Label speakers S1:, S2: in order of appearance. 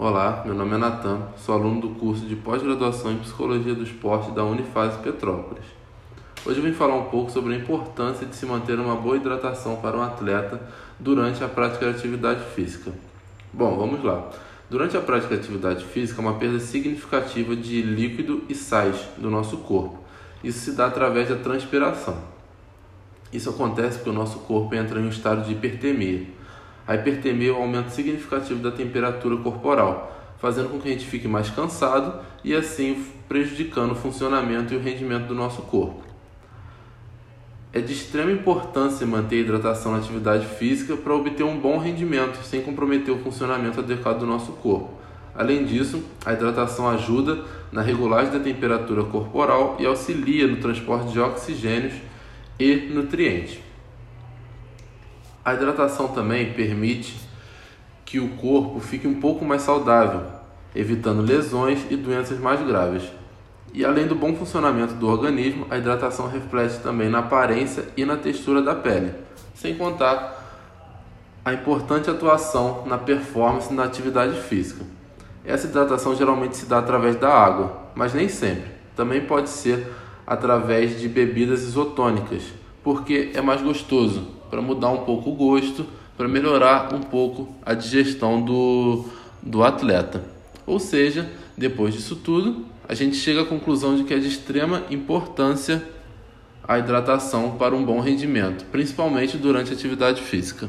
S1: Olá, meu nome é Natan, sou aluno do curso de pós-graduação em Psicologia do Esporte da Unifase Petrópolis. Hoje eu vim falar um pouco sobre a importância de se manter uma boa hidratação para um atleta durante a prática de atividade física. Bom, vamos lá. Durante a prática de atividade física, uma perda significativa de líquido e sais do nosso corpo. Isso se dá através da transpiração. Isso acontece porque o nosso corpo entra em um estado de hipertermia a hipertermia é um aumento significativo da temperatura corporal, fazendo com que a gente fique mais cansado e assim prejudicando o funcionamento e o rendimento do nosso corpo. É de extrema importância manter a hidratação na atividade física para obter um bom rendimento sem comprometer o funcionamento adequado do nosso corpo. Além disso, a hidratação ajuda na regulagem da temperatura corporal e auxilia no transporte de oxigênios e nutrientes. A hidratação também permite que o corpo fique um pouco mais saudável, evitando lesões e doenças mais graves. E além do bom funcionamento do organismo, a hidratação reflete também na aparência e na textura da pele, sem contar a importante atuação na performance na atividade física. Essa hidratação geralmente se dá através da água, mas nem sempre. Também pode ser através de bebidas isotônicas, porque é mais gostoso para mudar um pouco o gosto, para melhorar um pouco a digestão do, do atleta. Ou seja, depois disso tudo, a gente chega à conclusão de que é de extrema importância a hidratação para um bom rendimento, principalmente durante a atividade física.